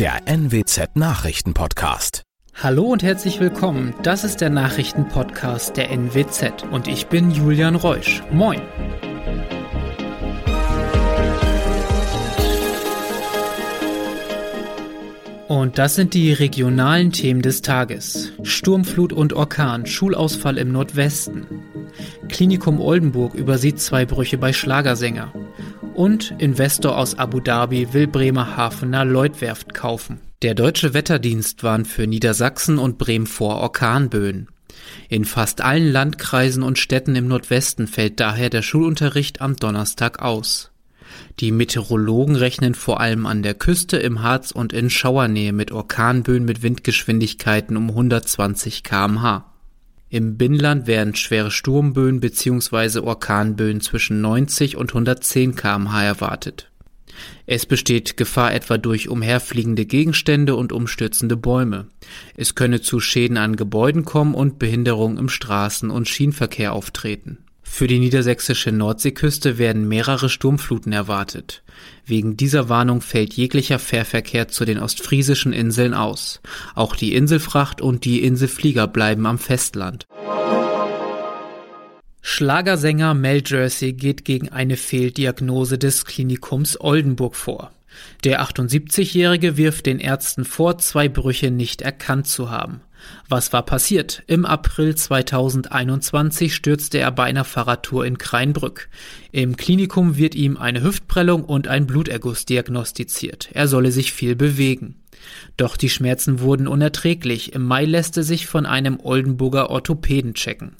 der NWZ Nachrichtenpodcast. Hallo und herzlich willkommen. Das ist der Nachrichtenpodcast der NWZ und ich bin Julian Reusch. Moin. Und das sind die regionalen Themen des Tages. Sturmflut und Orkan, Schulausfall im Nordwesten. Klinikum Oldenburg übersieht zwei Brüche bei Schlagersänger. Und Investor aus Abu Dhabi will Bremerhavener Lloydwerft kaufen. Der deutsche Wetterdienst warnt für Niedersachsen und Bremen vor Orkanböen. In fast allen Landkreisen und Städten im Nordwesten fällt daher der Schulunterricht am Donnerstag aus. Die Meteorologen rechnen vor allem an der Küste, im Harz und in Schauernähe mit Orkanböen mit Windgeschwindigkeiten um 120 kmh. Im Binnenland werden schwere Sturmböen bzw. Orkanböen zwischen 90 und 110 kmh erwartet. Es besteht Gefahr etwa durch umherfliegende Gegenstände und umstürzende Bäume. Es könne zu Schäden an Gebäuden kommen und Behinderungen im Straßen- und Schienenverkehr auftreten. Für die niedersächsische Nordseeküste werden mehrere Sturmfluten erwartet. Wegen dieser Warnung fällt jeglicher Fährverkehr zu den ostfriesischen Inseln aus. Auch die Inselfracht und die Inselflieger bleiben am Festland. Schlagersänger Mel Jersey geht gegen eine Fehldiagnose des Klinikums Oldenburg vor. Der 78-Jährige wirft den Ärzten vor, zwei Brüche nicht erkannt zu haben. Was war passiert? Im April 2021 stürzte er bei einer Fahrradtour in Kreinbrück. Im Klinikum wird ihm eine Hüftprellung und ein Bluterguss diagnostiziert. Er solle sich viel bewegen. Doch die Schmerzen wurden unerträglich. Im Mai lässt er sich von einem Oldenburger Orthopäden checken.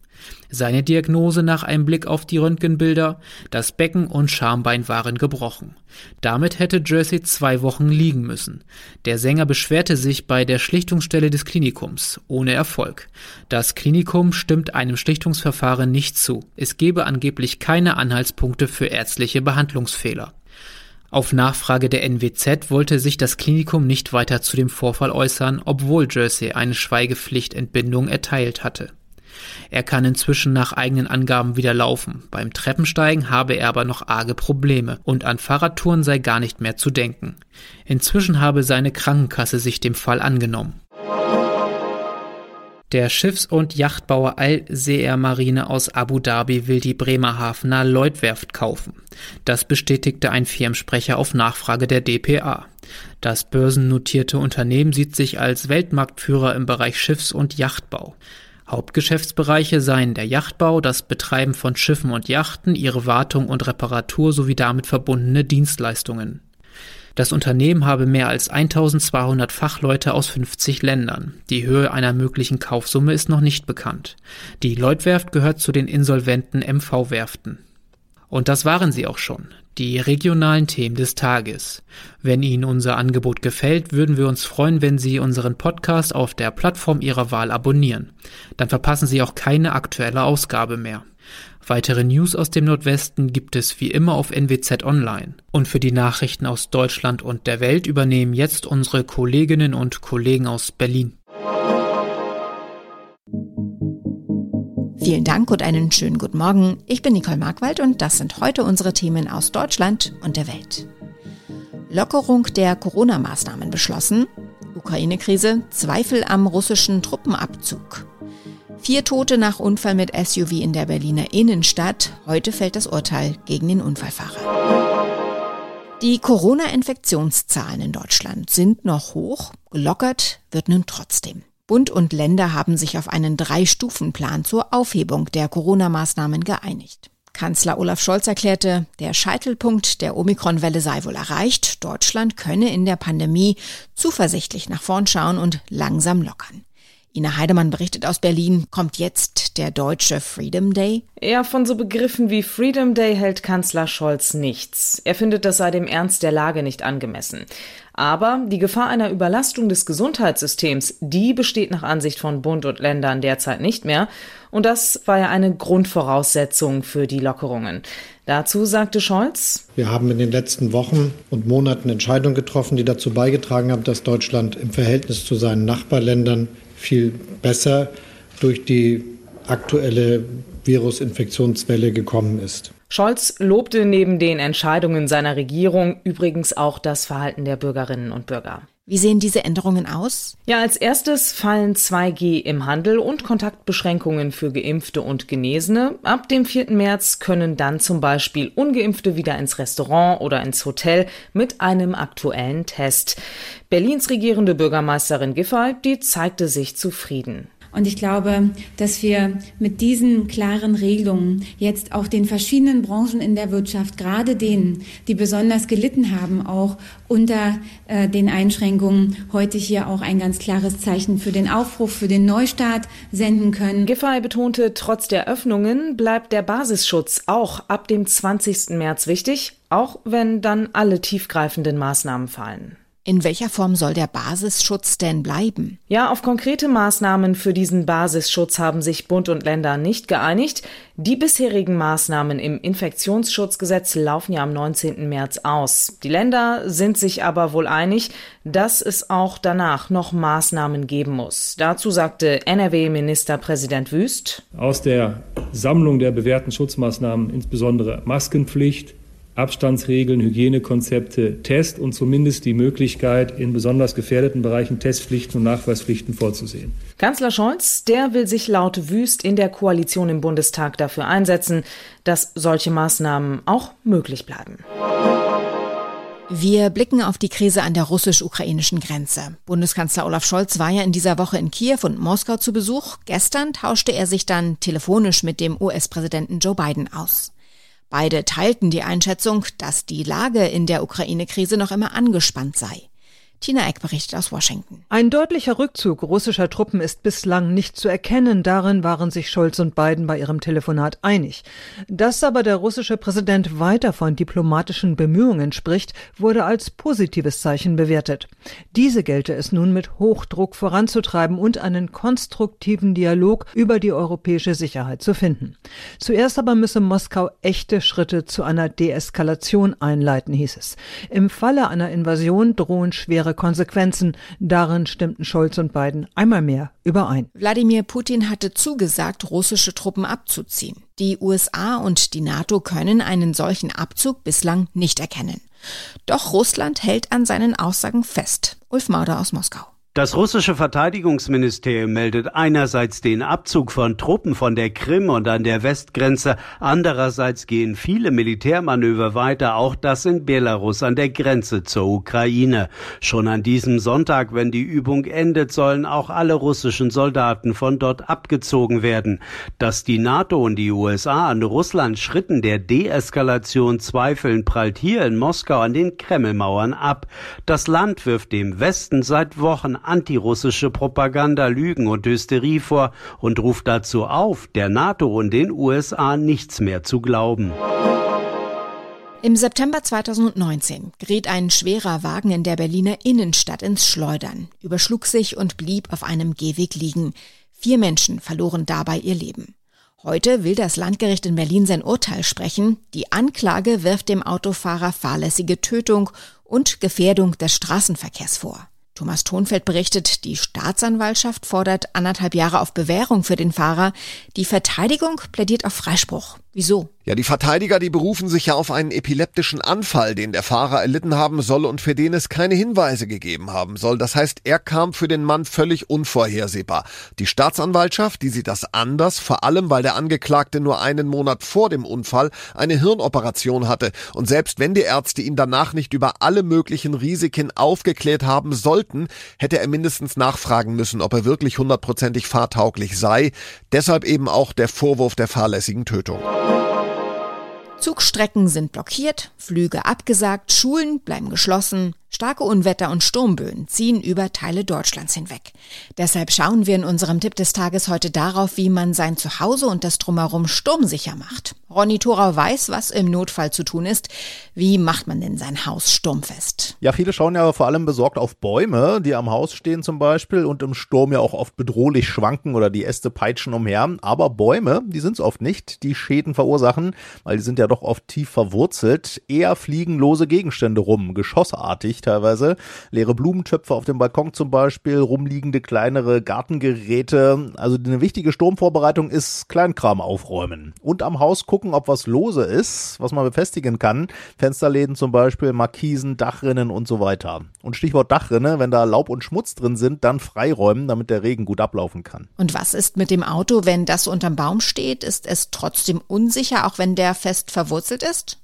Seine Diagnose nach einem Blick auf die Röntgenbilder, das Becken und Schambein waren gebrochen. Damit hätte Jersey zwei Wochen liegen müssen. Der Sänger beschwerte sich bei der Schlichtungsstelle des Klinikums, ohne Erfolg. Das Klinikum stimmt einem Schlichtungsverfahren nicht zu. Es gebe angeblich keine Anhaltspunkte für ärztliche Behandlungsfehler. Auf Nachfrage der NWZ wollte sich das Klinikum nicht weiter zu dem Vorfall äußern, obwohl Jersey eine Schweigepflichtentbindung erteilt hatte. Er kann inzwischen nach eigenen Angaben wieder laufen. Beim Treppensteigen habe er aber noch arge Probleme und an Fahrradtouren sei gar nicht mehr zu denken. Inzwischen habe seine Krankenkasse sich dem Fall angenommen. Der Schiffs- und Yachtbauer Al-Seer Marine aus Abu Dhabi will die Bremerhavener Lloydwerft kaufen. Das bestätigte ein Firmensprecher auf Nachfrage der DPA. Das börsennotierte Unternehmen sieht sich als Weltmarktführer im Bereich Schiffs- und Yachtbau. Hauptgeschäftsbereiche seien der Yachtbau, das Betreiben von Schiffen und Yachten, ihre Wartung und Reparatur sowie damit verbundene Dienstleistungen. Das Unternehmen habe mehr als 1200 Fachleute aus 50 Ländern. Die Höhe einer möglichen Kaufsumme ist noch nicht bekannt. Die Lloydwerft gehört zu den insolventen MV-Werften. Und das waren sie auch schon, die regionalen Themen des Tages. Wenn Ihnen unser Angebot gefällt, würden wir uns freuen, wenn Sie unseren Podcast auf der Plattform Ihrer Wahl abonnieren. Dann verpassen Sie auch keine aktuelle Ausgabe mehr. Weitere News aus dem Nordwesten gibt es wie immer auf NWZ Online. Und für die Nachrichten aus Deutschland und der Welt übernehmen jetzt unsere Kolleginnen und Kollegen aus Berlin. Vielen Dank und einen schönen guten Morgen. Ich bin Nicole Markwald und das sind heute unsere Themen aus Deutschland und der Welt. Lockerung der Corona-Maßnahmen beschlossen. Ukraine-Krise, Zweifel am russischen Truppenabzug. Vier Tote nach Unfall mit SUV in der Berliner Innenstadt. Heute fällt das Urteil gegen den Unfallfahrer. Die Corona-Infektionszahlen in Deutschland sind noch hoch. Gelockert wird nun trotzdem. Bund und Länder haben sich auf einen Drei-Stufen-Plan zur Aufhebung der Corona-Maßnahmen geeinigt. Kanzler Olaf Scholz erklärte, der Scheitelpunkt der Omikron-Welle sei wohl erreicht. Deutschland könne in der Pandemie zuversichtlich nach vorn schauen und langsam lockern. Ina Heidemann berichtet aus Berlin. Kommt jetzt der deutsche Freedom Day? Ja, von so Begriffen wie Freedom Day hält Kanzler Scholz nichts. Er findet, das sei dem Ernst der Lage nicht angemessen. Aber die Gefahr einer Überlastung des Gesundheitssystems, die besteht nach Ansicht von Bund und Ländern derzeit nicht mehr. Und das war ja eine Grundvoraussetzung für die Lockerungen. Dazu sagte Scholz, wir haben in den letzten Wochen und Monaten Entscheidungen getroffen, die dazu beigetragen haben, dass Deutschland im Verhältnis zu seinen Nachbarländern viel besser durch die aktuelle Virusinfektionswelle gekommen ist. Scholz lobte neben den Entscheidungen seiner Regierung übrigens auch das Verhalten der Bürgerinnen und Bürger. Wie sehen diese Änderungen aus? Ja, als erstes fallen 2G im Handel und Kontaktbeschränkungen für Geimpfte und Genesene. Ab dem 4. März können dann zum Beispiel Ungeimpfte wieder ins Restaurant oder ins Hotel mit einem aktuellen Test. Berlins regierende Bürgermeisterin Giffey, die zeigte sich zufrieden. Und ich glaube, dass wir mit diesen klaren Regelungen jetzt auch den verschiedenen Branchen in der Wirtschaft, gerade denen, die besonders gelitten haben, auch unter äh, den Einschränkungen, heute hier auch ein ganz klares Zeichen für den Aufbruch, für den Neustart senden können. Giffey betonte, trotz der Öffnungen bleibt der Basisschutz auch ab dem 20. März wichtig, auch wenn dann alle tiefgreifenden Maßnahmen fallen. In welcher Form soll der Basisschutz denn bleiben? Ja, auf konkrete Maßnahmen für diesen Basisschutz haben sich Bund und Länder nicht geeinigt. Die bisherigen Maßnahmen im Infektionsschutzgesetz laufen ja am 19. März aus. Die Länder sind sich aber wohl einig, dass es auch danach noch Maßnahmen geben muss. Dazu sagte NRW-Ministerpräsident Wüst. Aus der Sammlung der bewährten Schutzmaßnahmen, insbesondere Maskenpflicht, Abstandsregeln, Hygienekonzepte, Test und zumindest die Möglichkeit, in besonders gefährdeten Bereichen Testpflichten und Nachweispflichten vorzusehen. Kanzler Scholz, der will sich laut Wüst in der Koalition im Bundestag dafür einsetzen, dass solche Maßnahmen auch möglich bleiben. Wir blicken auf die Krise an der russisch-ukrainischen Grenze. Bundeskanzler Olaf Scholz war ja in dieser Woche in Kiew und Moskau zu Besuch. Gestern tauschte er sich dann telefonisch mit dem US-Präsidenten Joe Biden aus. Beide teilten die Einschätzung, dass die Lage in der Ukraine-Krise noch immer angespannt sei. Tina Eck berichtet aus Washington. Ein deutlicher Rückzug russischer Truppen ist bislang nicht zu erkennen. Darin waren sich Scholz und Biden bei ihrem Telefonat einig. Dass aber der russische Präsident weiter von diplomatischen Bemühungen spricht, wurde als positives Zeichen bewertet. Diese gelte es nun mit Hochdruck voranzutreiben und einen konstruktiven Dialog über die europäische Sicherheit zu finden. Zuerst aber müsse Moskau echte Schritte zu einer Deeskalation einleiten, hieß es. Im Falle einer Invasion drohen schwere schwere Konsequenzen. Darin stimmten Scholz und Biden einmal mehr überein. Wladimir Putin hatte zugesagt, russische Truppen abzuziehen. Die USA und die NATO können einen solchen Abzug bislang nicht erkennen. Doch Russland hält an seinen Aussagen fest. Ulf Mauder aus Moskau. Das russische Verteidigungsministerium meldet einerseits den Abzug von Truppen von der Krim und an der Westgrenze, andererseits gehen viele Militärmanöver weiter, auch das in Belarus an der Grenze zur Ukraine. Schon an diesem Sonntag, wenn die Übung endet, sollen auch alle russischen Soldaten von dort abgezogen werden. Dass die NATO und die USA an Russland Schritten der Deeskalation zweifeln, prallt hier in Moskau an den Kremlmauern ab. Das Land wirft dem Westen seit Wochen antirussische Propaganda, Lügen und Hysterie vor und ruft dazu auf, der NATO und den USA nichts mehr zu glauben. Im September 2019 geriet ein schwerer Wagen in der Berliner Innenstadt ins Schleudern, überschlug sich und blieb auf einem Gehweg liegen. Vier Menschen verloren dabei ihr Leben. Heute will das Landgericht in Berlin sein Urteil sprechen. Die Anklage wirft dem Autofahrer fahrlässige Tötung und Gefährdung des Straßenverkehrs vor. Thomas Thonfeld berichtet, die Staatsanwaltschaft fordert anderthalb Jahre auf Bewährung für den Fahrer. Die Verteidigung plädiert auf Freispruch. Wieso? Ja, die Verteidiger, die berufen sich ja auf einen epileptischen Anfall, den der Fahrer erlitten haben soll und für den es keine Hinweise gegeben haben soll. Das heißt, er kam für den Mann völlig unvorhersehbar. Die Staatsanwaltschaft, die sieht das anders, vor allem weil der Angeklagte nur einen Monat vor dem Unfall eine Hirnoperation hatte. Und selbst wenn die Ärzte ihn danach nicht über alle möglichen Risiken aufgeklärt haben sollten, hätte er mindestens nachfragen müssen, ob er wirklich hundertprozentig fahrtauglich sei. Deshalb eben auch der Vorwurf der fahrlässigen Tötung. Zugstrecken sind blockiert, Flüge abgesagt, Schulen bleiben geschlossen, Starke Unwetter und Sturmböen ziehen über Teile Deutschlands hinweg. Deshalb schauen wir in unserem Tipp des Tages heute darauf, wie man sein Zuhause und das Drumherum sturmsicher macht. Ronny Thorau weiß, was im Notfall zu tun ist. Wie macht man denn sein Haus sturmfest? Ja, viele schauen ja vor allem besorgt auf Bäume, die am Haus stehen zum Beispiel und im Sturm ja auch oft bedrohlich schwanken oder die Äste peitschen umher. Aber Bäume, die sind es oft nicht, die Schäden verursachen, weil die sind ja doch oft tief verwurzelt. Eher fliegen lose Gegenstände rum, geschossartig teilweise. Leere Blumentöpfe auf dem Balkon zum Beispiel, rumliegende kleinere Gartengeräte. Also eine wichtige Sturmvorbereitung ist Kleinkram aufräumen. Und am Haus gucken, ob was lose ist, was man befestigen kann. Fensterläden zum Beispiel, Markisen, Dachrinnen und so weiter. Und Stichwort Dachrinne, wenn da Laub und Schmutz drin sind, dann freiräumen, damit der Regen gut ablaufen kann. Und was ist mit dem Auto, wenn das unterm Baum steht? Ist es trotzdem unsicher, auch wenn der fest verwurzelt ist?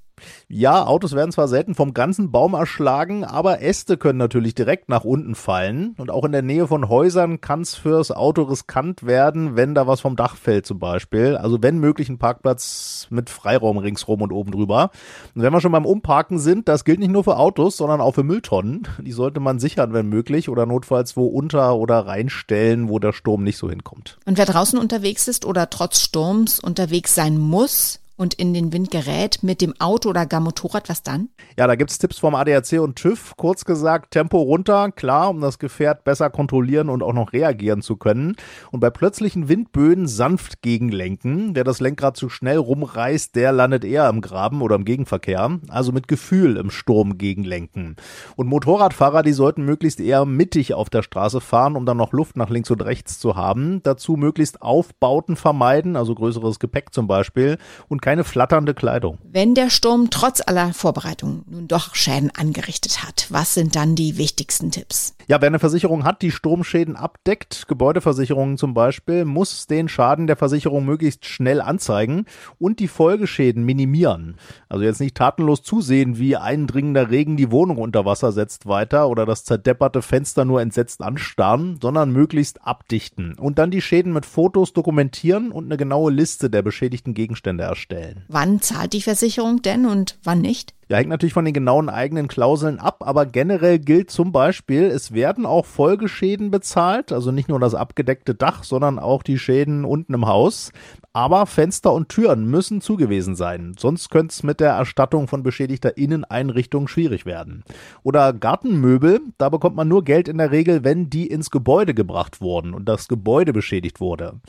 Ja, Autos werden zwar selten vom ganzen Baum erschlagen, aber Äste können natürlich direkt nach unten fallen. Und auch in der Nähe von Häusern kann es fürs Auto riskant werden, wenn da was vom Dach fällt zum Beispiel. Also wenn möglich ein Parkplatz mit Freiraum ringsrum und oben drüber. Und wenn wir schon beim Umparken sind, das gilt nicht nur für Autos, sondern auch für Mülltonnen. Die sollte man sichern, wenn möglich, oder notfalls wo unter oder reinstellen, wo der Sturm nicht so hinkommt. Und wer draußen unterwegs ist oder trotz Sturms unterwegs sein muss, und in den Wind gerät mit dem Auto oder gar Motorrad, was dann? Ja, da gibt's Tipps vom ADAC und TÜV. Kurz gesagt, Tempo runter, klar, um das Gefährt besser kontrollieren und auch noch reagieren zu können. Und bei plötzlichen Windböen sanft gegenlenken. Wer das Lenkrad zu schnell rumreißt, der landet eher im Graben oder im Gegenverkehr. Also mit Gefühl im Sturm gegenlenken. Und Motorradfahrer, die sollten möglichst eher mittig auf der Straße fahren, um dann noch Luft nach links und rechts zu haben. Dazu möglichst Aufbauten vermeiden, also größeres Gepäck zum Beispiel. Und keine flatternde Kleidung. Wenn der Sturm trotz aller Vorbereitungen nun doch Schäden angerichtet hat, was sind dann die wichtigsten Tipps? Ja, wer eine Versicherung hat, die Sturmschäden abdeckt, Gebäudeversicherungen zum Beispiel, muss den Schaden der Versicherung möglichst schnell anzeigen und die Folgeschäden minimieren. Also jetzt nicht tatenlos zusehen, wie eindringender Regen die Wohnung unter Wasser setzt weiter oder das zerdepperte Fenster nur entsetzt anstarren, sondern möglichst abdichten und dann die Schäden mit Fotos dokumentieren und eine genaue Liste der beschädigten Gegenstände erstellen stellen. Wann zahlt die Versicherung denn und wann nicht? Ja, hängt natürlich von den genauen eigenen Klauseln ab, aber generell gilt zum Beispiel, es werden auch Folgeschäden bezahlt, also nicht nur das abgedeckte Dach, sondern auch die Schäden unten im Haus. Aber Fenster und Türen müssen zugewiesen sein, sonst könnte es mit der Erstattung von beschädigter Inneneinrichtung schwierig werden. Oder Gartenmöbel, da bekommt man nur Geld in der Regel, wenn die ins Gebäude gebracht wurden und das Gebäude beschädigt wurde.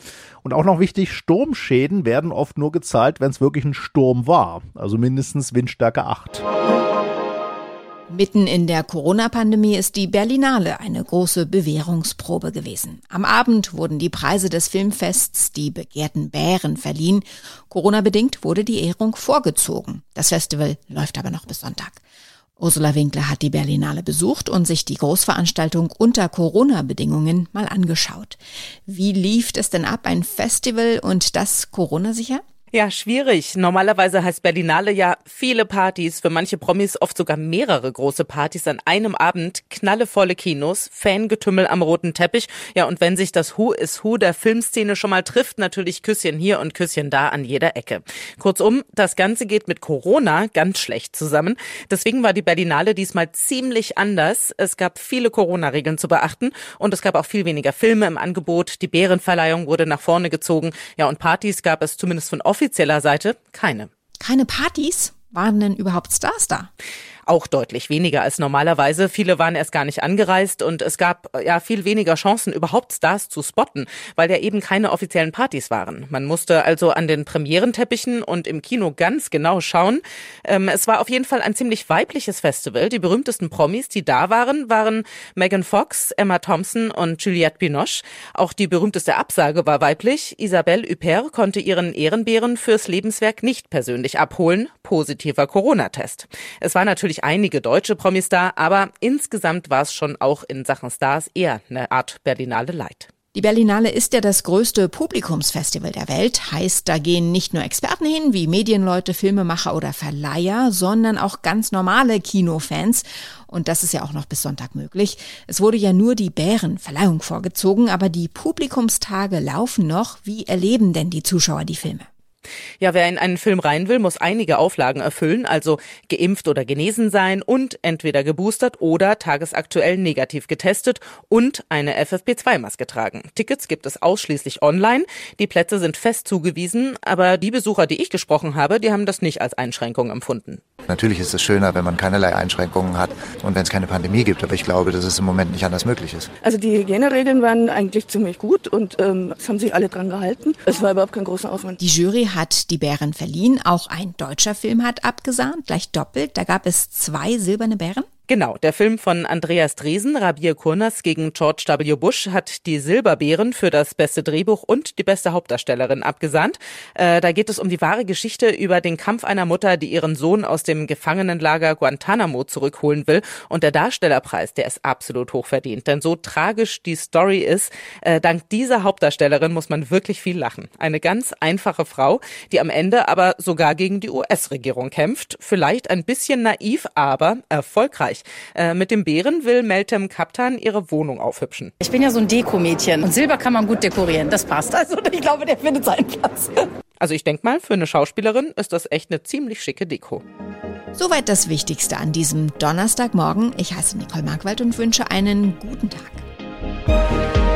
Und auch noch wichtig, Sturmschäden werden oft nur gezahlt, wenn es wirklich ein Sturm war, also mindestens Windstärke 8 gemacht. Mitten in der Corona-Pandemie ist die Berlinale eine große Bewährungsprobe gewesen. Am Abend wurden die Preise des Filmfests die begehrten Bären verliehen. Corona-bedingt wurde die Ehrung vorgezogen. Das Festival läuft aber noch bis Sonntag. Ursula Winkler hat die Berlinale besucht und sich die Großveranstaltung unter Corona-Bedingungen mal angeschaut. Wie lief es denn ab, ein Festival und das Corona-sicher? Ja, schwierig. Normalerweise heißt Berlinale ja viele Partys, für manche Promis oft sogar mehrere große Partys an einem Abend, knallevolle Kinos, Fangetümmel am roten Teppich. Ja, und wenn sich das Who is Who der Filmszene schon mal trifft, natürlich Küsschen hier und Küsschen da an jeder Ecke. Kurzum, das Ganze geht mit Corona ganz schlecht zusammen. Deswegen war die Berlinale diesmal ziemlich anders. Es gab viele Corona-Regeln zu beachten und es gab auch viel weniger Filme im Angebot. Die Bärenverleihung wurde nach vorne gezogen. Ja, und Partys gab es zumindest von offizieller Seite keine. Keine Partys? Waren denn überhaupt Stars da? auch deutlich weniger als normalerweise. Viele waren erst gar nicht angereist und es gab ja viel weniger Chancen, überhaupt Stars zu spotten, weil ja eben keine offiziellen Partys waren. Man musste also an den Premierenteppichen und im Kino ganz genau schauen. Ähm, es war auf jeden Fall ein ziemlich weibliches Festival. Die berühmtesten Promis, die da waren, waren Megan Fox, Emma Thompson und Juliette Binoche. Auch die berühmteste Absage war weiblich. Isabelle Huppert konnte ihren Ehrenbären fürs Lebenswerk nicht persönlich abholen. Positiver Corona-Test. Es war natürlich natürlich einige deutsche Promis da, aber insgesamt war es schon auch in Sachen Stars eher eine Art Berlinale Light. Die Berlinale ist ja das größte Publikumsfestival der Welt, heißt, da gehen nicht nur Experten hin, wie Medienleute, Filmemacher oder Verleiher, sondern auch ganz normale Kinofans. Und das ist ja auch noch bis Sonntag möglich. Es wurde ja nur die Bärenverleihung vorgezogen, aber die Publikumstage laufen noch. Wie erleben denn die Zuschauer die Filme? Ja, wer in einen Film rein will, muss einige Auflagen erfüllen, also geimpft oder genesen sein und entweder geboostert oder tagesaktuell negativ getestet und eine FFP2-Maske tragen. Tickets gibt es ausschließlich online. Die Plätze sind fest zugewiesen, aber die Besucher, die ich gesprochen habe, die haben das nicht als Einschränkung empfunden. Natürlich ist es schöner, wenn man keinerlei Einschränkungen hat und wenn es keine Pandemie gibt, aber ich glaube, dass es im Moment nicht anders möglich ist. Also die Hygieneregeln waren eigentlich ziemlich gut und ähm, es haben sich alle dran gehalten. Es war überhaupt kein großer Aufwand. Die Jury hat die Bären verliehen. Auch ein deutscher Film hat abgesahnt, gleich doppelt. Da gab es zwei silberne Bären. Genau, der Film von Andreas Dresen, Rabir Kurnas gegen George W. Bush, hat die Silberbeeren für das beste Drehbuch und die beste Hauptdarstellerin abgesandt. Äh, da geht es um die wahre Geschichte über den Kampf einer Mutter, die ihren Sohn aus dem Gefangenenlager Guantanamo zurückholen will. Und der Darstellerpreis, der ist absolut hochverdient. Denn so tragisch die Story ist, äh, dank dieser Hauptdarstellerin muss man wirklich viel lachen. Eine ganz einfache Frau, die am Ende aber sogar gegen die US-Regierung kämpft. Vielleicht ein bisschen naiv, aber erfolgreich. Österreich. Äh, mit dem Bären will Meltem Kaptan ihre Wohnung aufhübschen. Ich bin ja so ein Dekomädchen und Silber kann man gut dekorieren. Das passt. Also ich glaube, der findet seinen Platz. Also ich denke mal, für eine Schauspielerin ist das echt eine ziemlich schicke Deko. Soweit das Wichtigste an diesem Donnerstagmorgen. Ich heiße Nicole Markwald und wünsche einen guten Tag.